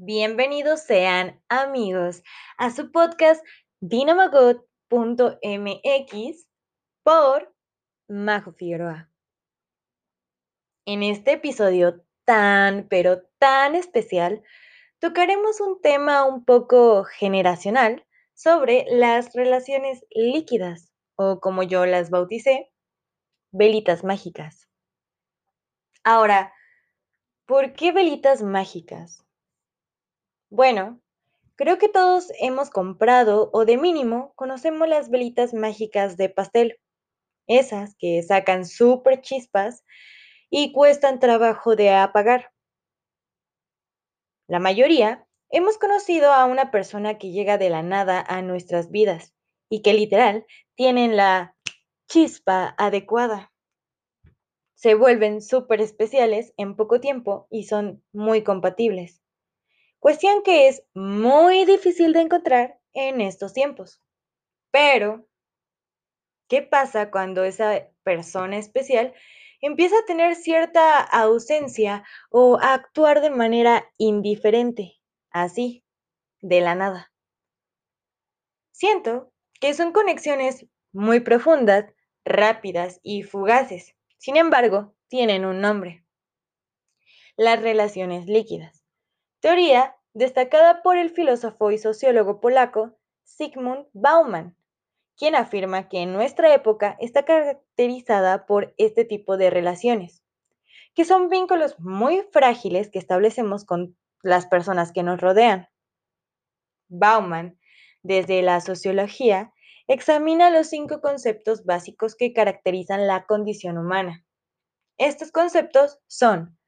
Bienvenidos sean amigos a su podcast dinamagot.mx por Majo Figueroa. En este episodio tan, pero tan especial, tocaremos un tema un poco generacional sobre las relaciones líquidas, o como yo las bauticé, velitas mágicas. Ahora, ¿por qué velitas mágicas? Bueno, creo que todos hemos comprado o de mínimo conocemos las velitas mágicas de pastel, esas que sacan súper chispas y cuestan trabajo de apagar. La mayoría hemos conocido a una persona que llega de la nada a nuestras vidas y que literal tienen la chispa adecuada. Se vuelven súper especiales en poco tiempo y son muy compatibles. Cuestión que es muy difícil de encontrar en estos tiempos. Pero, ¿qué pasa cuando esa persona especial empieza a tener cierta ausencia o a actuar de manera indiferente, así, de la nada? Siento que son conexiones muy profundas, rápidas y fugaces. Sin embargo, tienen un nombre. Las relaciones líquidas teoría destacada por el filósofo y sociólogo polaco Zygmunt Bauman, quien afirma que nuestra época está caracterizada por este tipo de relaciones, que son vínculos muy frágiles que establecemos con las personas que nos rodean. Bauman, desde la sociología, examina los cinco conceptos básicos que caracterizan la condición humana. Estos conceptos son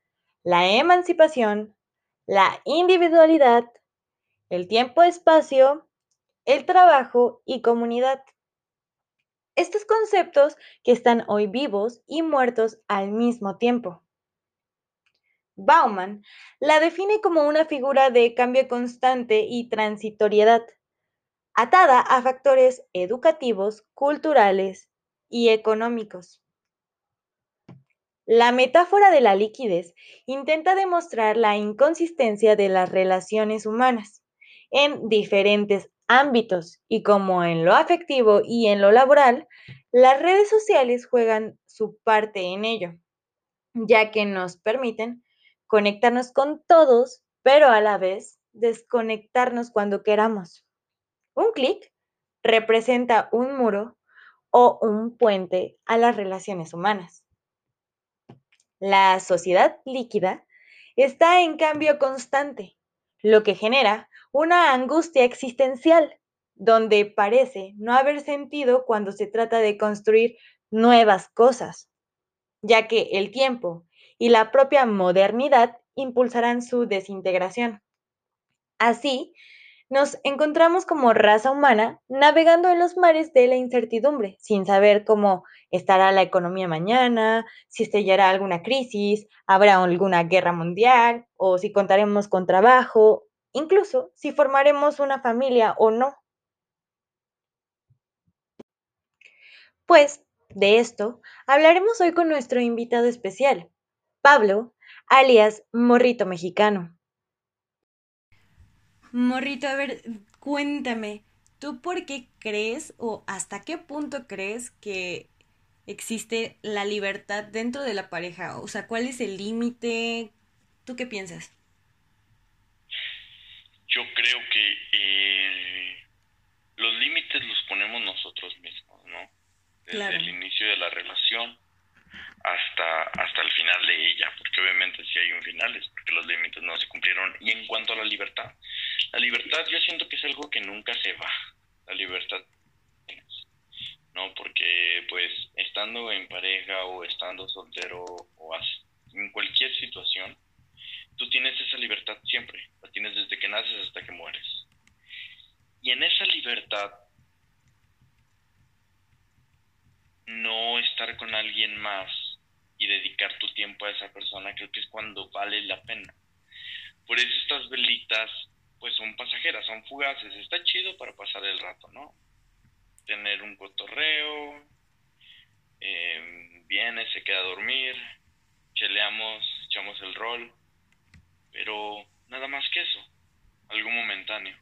la emancipación, la individualidad, el tiempo-espacio, el trabajo y comunidad. Estos conceptos que están hoy vivos y muertos al mismo tiempo. Bauman la define como una figura de cambio constante y transitoriedad, atada a factores educativos, culturales y económicos. La metáfora de la liquidez intenta demostrar la inconsistencia de las relaciones humanas en diferentes ámbitos y como en lo afectivo y en lo laboral, las redes sociales juegan su parte en ello, ya que nos permiten conectarnos con todos, pero a la vez desconectarnos cuando queramos. Un clic representa un muro o un puente a las relaciones humanas. La sociedad líquida está en cambio constante, lo que genera una angustia existencial, donde parece no haber sentido cuando se trata de construir nuevas cosas, ya que el tiempo y la propia modernidad impulsarán su desintegración. Así, nos encontramos como raza humana navegando en los mares de la incertidumbre, sin saber cómo estará la economía mañana, si estallará alguna crisis, habrá alguna guerra mundial, o si contaremos con trabajo, incluso si formaremos una familia o no. Pues de esto hablaremos hoy con nuestro invitado especial, Pablo, alias Morrito Mexicano. Morrito, a ver, cuéntame, ¿tú por qué crees o hasta qué punto crees que existe la libertad dentro de la pareja? O sea, ¿cuál es el límite? ¿Tú qué piensas? Yo creo que eh, los límites los ponemos nosotros mismos, ¿no? Desde el inicio de la relación hasta, hasta el final de ella, porque obviamente si hay un final es porque los límites no se cumplieron. Y en cuanto a la libertad, la libertad yo siento que es algo que nunca se va, la libertad, ¿no? Porque pues estando en pareja o estando soltero o en cualquier situación, tú tienes esa libertad siempre, la tienes desde que naces hasta que mueres. Y en esa libertad, no estar con alguien más y dedicar tu tiempo a esa persona, creo que es cuando vale la pena. Por eso estas velitas, pues son pasajeras, son fugaces. Está chido para pasar el rato, ¿no? Tener un cotorreo, eh, viene, se queda a dormir, cheleamos, echamos el rol, pero nada más que eso. algo momentáneo.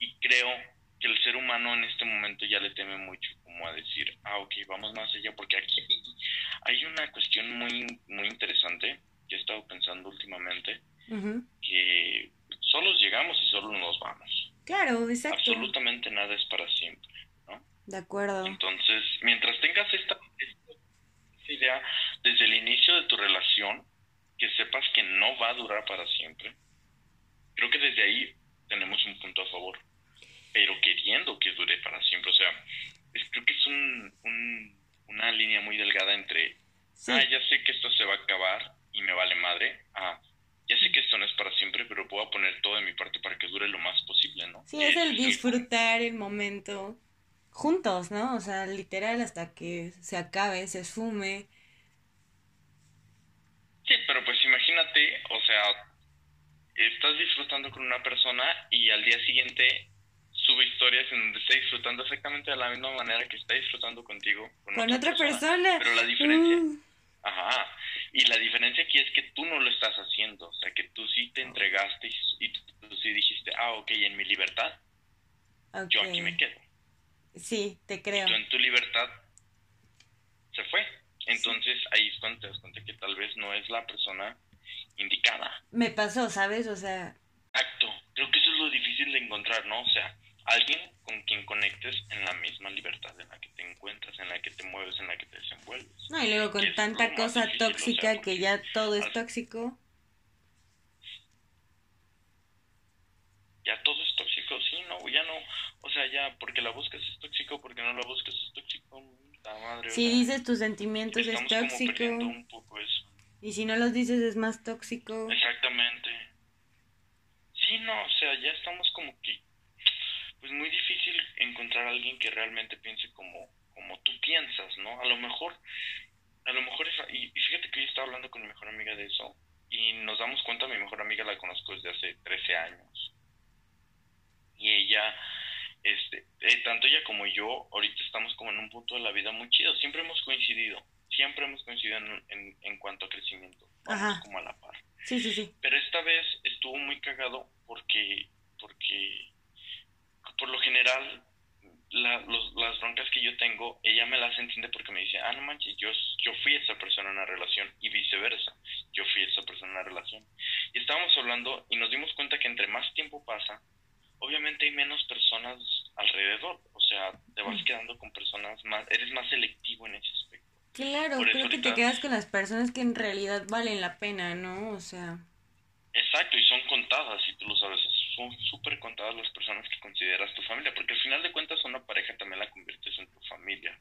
Y creo que el ser humano en este momento ya le teme mucho como a decir, ah, ok, vamos más allá, porque aquí hay una cuestión muy, muy interesante que he estado pensando últimamente, que solos llegamos y solo nos vamos. Claro, exacto. Absolutamente nada es para siempre, ¿no? De acuerdo. Entonces, mientras tengas esta, esta idea desde el inicio de tu relación, que sepas que no va a durar para siempre, creo que desde ahí tenemos un punto a favor, pero queriendo que dure para siempre, o sea, creo que es un, una línea muy delgada entre, ah, ya sé que esto se va a acabar y me vale madre, ah, ya sé que esto no es para siempre, pero puedo poner todo de mi parte para que dure lo más posible, ¿no? Sí, es el disfrutar el momento juntos, ¿no? O sea, literal hasta que se acabe, se esfume. Sí, pero pues imagínate, o sea, estás disfrutando con una persona y al día siguiente historias en donde está disfrutando exactamente de la misma manera que está disfrutando contigo. Con, otra, persona. Pero la diferencia... Uh. Ajá. Y la diferencia aquí es que tú no lo estás haciendo. O sea, que tú sí te entregaste y, tú sí dijiste, ah, ok, en mi libertad, yo aquí me quedo. Sí, te creo. Y tú en tu libertad se fue. Entonces ahí es cuando te das cuenta que tal vez no es la persona indicada. Me pasó, ¿sabes? O sea... Exacto. Creo que eso es lo difícil de encontrar, ¿no? O sea, alguien con quien conectes en la misma libertad en la que te encuentras, en la que te mueves, en la que te desenvuelves. No, y luego con tanta cosa tóxica que ya todo es tóxico. Ya todo es tóxico, sí, no, ya no, o sea, ya porque la buscas es tóxico, porque no la buscas es tóxico, la madre. Si dices tus sentimientos es tóxico. Un poco eso. Y si no los dices es más tóxico. Exactamente. Sí, no, o sea, ya estamos como que pues muy difícil encontrar a alguien que realmente piense como, como tú piensas, ¿no? A lo mejor, a lo mejor, es, y, fíjate que yo estaba hablando con mi mejor amiga de eso, y nos damos cuenta, mi mejor amiga la conozco desde hace 13 años, y ella, este, eh, tanto ella como yo, ahorita estamos como en un punto de la vida muy chido, siempre hemos coincidido, siempre hemos coincidido en, en, cuanto a crecimiento, vamos como a la par. Sí, sí, sí. Pero esta vez estuvo muy cagado porque, porque por lo general, las broncas que yo tengo, ella me las entiende porque me dice, ah, no manches, yo, yo fui esa persona en una relación y viceversa, yo fui esa persona en una relación. Y estábamos hablando y nos dimos cuenta que entre más tiempo pasa, obviamente hay menos personas alrededor, o sea, te vas mm. quedando con personas más, eres más selectivo en ese aspecto. Claro, creo que te quedas con las personas que en realidad valen la pena, ¿no? O sea... Exacto, y son contadas, y tú lo sabes, son súper contadas las personas que consideras tu familia, porque al final de cuentas una pareja también la conviertes en tu familia,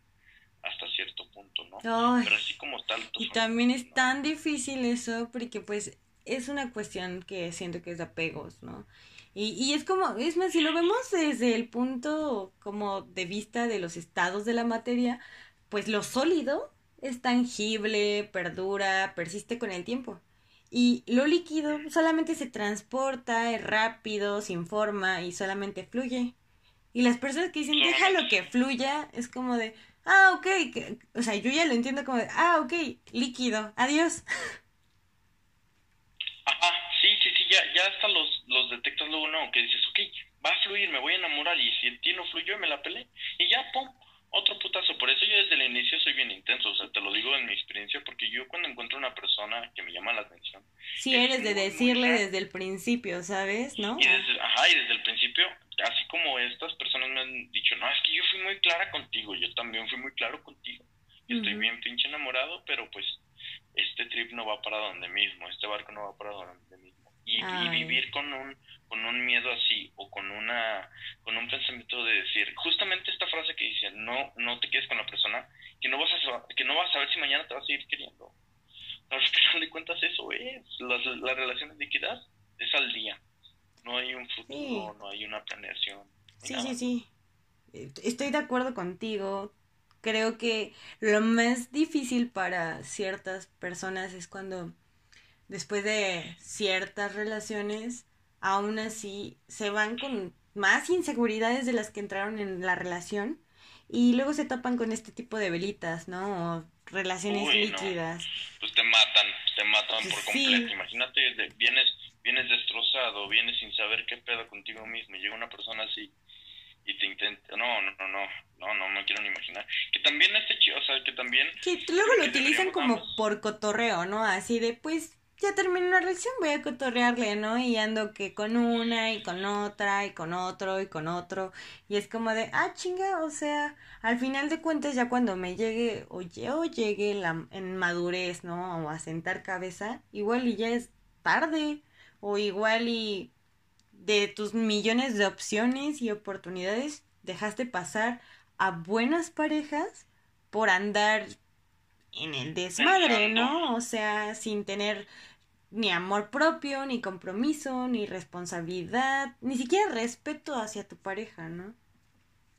hasta cierto punto, ¿no? Pero así como tal... y también es tan difícil eso, porque pues es una cuestión que siento que es de apegos, ¿no? Y, y es como, es más, si lo vemos desde el punto como de vista de los estados de la materia, pues lo sólido es tangible, perdura, persiste con el tiempo. Y lo líquido solamente se transporta, es rápido, sin forma y solamente fluye. Y las personas que dicen, déjalo que fluya, es como de, ah, ok, o sea, yo ya lo entiendo como de, ah, ok, líquido, adiós. Ajá, sí, sí, sí, ya, ya hasta los, los detectas luego, no, que dices, ok, va a fluir, me voy a enamorar y si el ti no fluyó, me la pelé. Y ya, pum, otro putazo. Por eso yo desde el inicio soy bien intenso. O sea, te lo digo en mi experiencia, porque yo cuando encuentro una persona que me llama la atención. Sí, eres de decirle desde el principio, ¿sabes? ¿No? Y desde, ajá, y desde el principio, así como estas personas me han dicho, no, es que yo fui muy clara contigo. Yo también fui muy claro contigo. Yo estoy bien pinche enamorado, pero pues este trip no va para donde mismo. Este barco no va para donde mismo. Y vivir con un con un miedo así o con una con un pensamiento de decir justamente esta frase que dice no no te quedes con la persona que no vas a que no vas a saber si mañana te vas a seguir queriendo. Al final de cuentas eso es las, las relaciones de equidad es al día. No hay un futuro no hay una planeación sí sí sí. Estoy de acuerdo contigo. Creo que lo más difícil para ciertas personas es cuando después de ciertas relaciones aún así se van con más inseguridades de las que entraron en la relación y luego se topan con este tipo de velitas, ¿no? O relaciones líquidas. Pues te matan, te matan por completo. Imagínate, vienes, vienes destrozado, vienes sin saber qué pedo contigo mismo, y llega una persona así y te intenta, no, no, no, no, no, no me quiero ni imaginar. Que también este chido, o sea, que también... Sí, luego lo utilizan como por cotorreo, ¿no? Así de, pues, ya terminé una relación, voy a cotorrearle, ¿no? Y ando que con una y con otra y con otro y con otro. Y es como de, ah, chinga, o sea, al final de cuentas ya cuando me llegue o yo llegue la, en madurez, ¿no? O a sentar cabeza, igual y ya es tarde. O igual y de tus millones de opciones y oportunidades dejaste pasar a buenas parejas por andar en el desmadre, ¿no? O sea, sin tener ni amor propio, ni compromiso, ni responsabilidad, ni siquiera respeto hacia tu pareja, ¿no?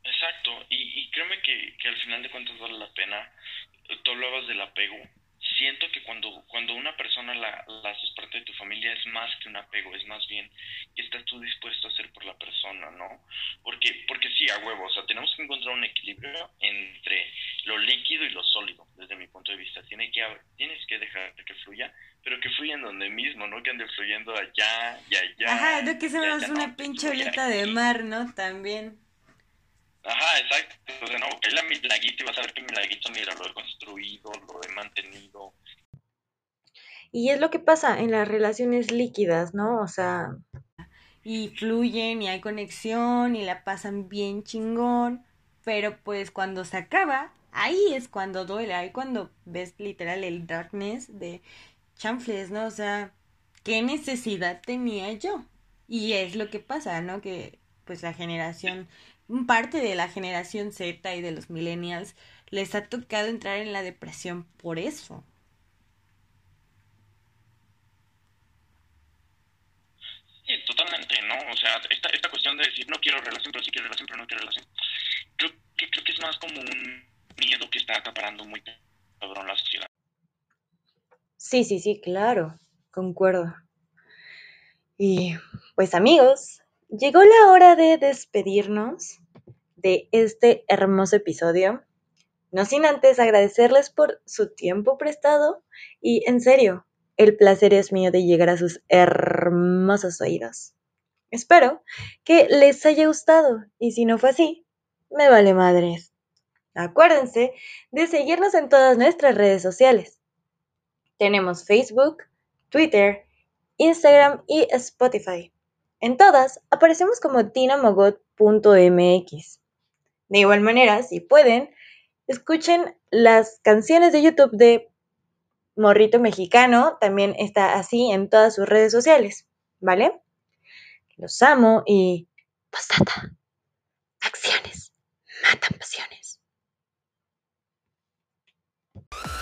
Exacto, y, y créeme que, que al final de cuentas vale la pena. Tú hablabas del apego, siento que cuando, cuando una persona la, la, haces parte de tu familia es más que un apego, es más bien que estás tú dispuesto a hacer por la persona, ¿no? Porque, porque sí, a huevo, o sea, tenemos que encontrar un equilibrio entre lo líquido y lo sólido, desde mi punto de vista. Tiene que, tienes que dejar que fluya, pero que fluya en donde mismo, ¿no? Que ande fluyendo allá y allá. Ajá, lo que se una pinche de mar, ¿no? También. Ajá, exacto. O sea, no, que la mi laguito y vas a ver que mi laguito, mira, lo he construido, lo he mantenido. Y es lo que pasa en las relaciones líquidas, ¿no? O sea... Y fluyen y hay conexión y la pasan bien chingón, pero pues cuando se acaba, ahí es cuando duele, ahí cuando ves literal el darkness de chanfles, ¿no? O sea, ¿qué necesidad tenía yo? Y es lo que pasa, ¿no? Que pues la generación parte de la generación Z y de los millennials les ha tocado entrar en la depresión por eso. Sí, totalmente, ¿no? O sea, esta, esta cuestión de decir no quiero relación, pero sí quiero relación, pero no quiero relación, creo que, creo que es más como un miedo que está acaparando muy cabrón la sociedad. Sí, sí, sí, claro, concuerdo. Y pues amigos, llegó la hora de despedirnos de este hermoso episodio. No sin antes agradecerles por su tiempo prestado y en serio, el placer es mío de llegar a sus hermosos oídos. Espero que les haya gustado y si no fue así, me vale madres. Acuérdense de seguirnos en todas nuestras redes sociales. Tenemos Facebook, Twitter, Instagram y Spotify. En todas aparecemos como tinamogot.mx. De igual manera, si pueden, escuchen las canciones de YouTube de Morrito Mexicano, también está así en todas sus redes sociales, ¿vale? Los amo y postata. you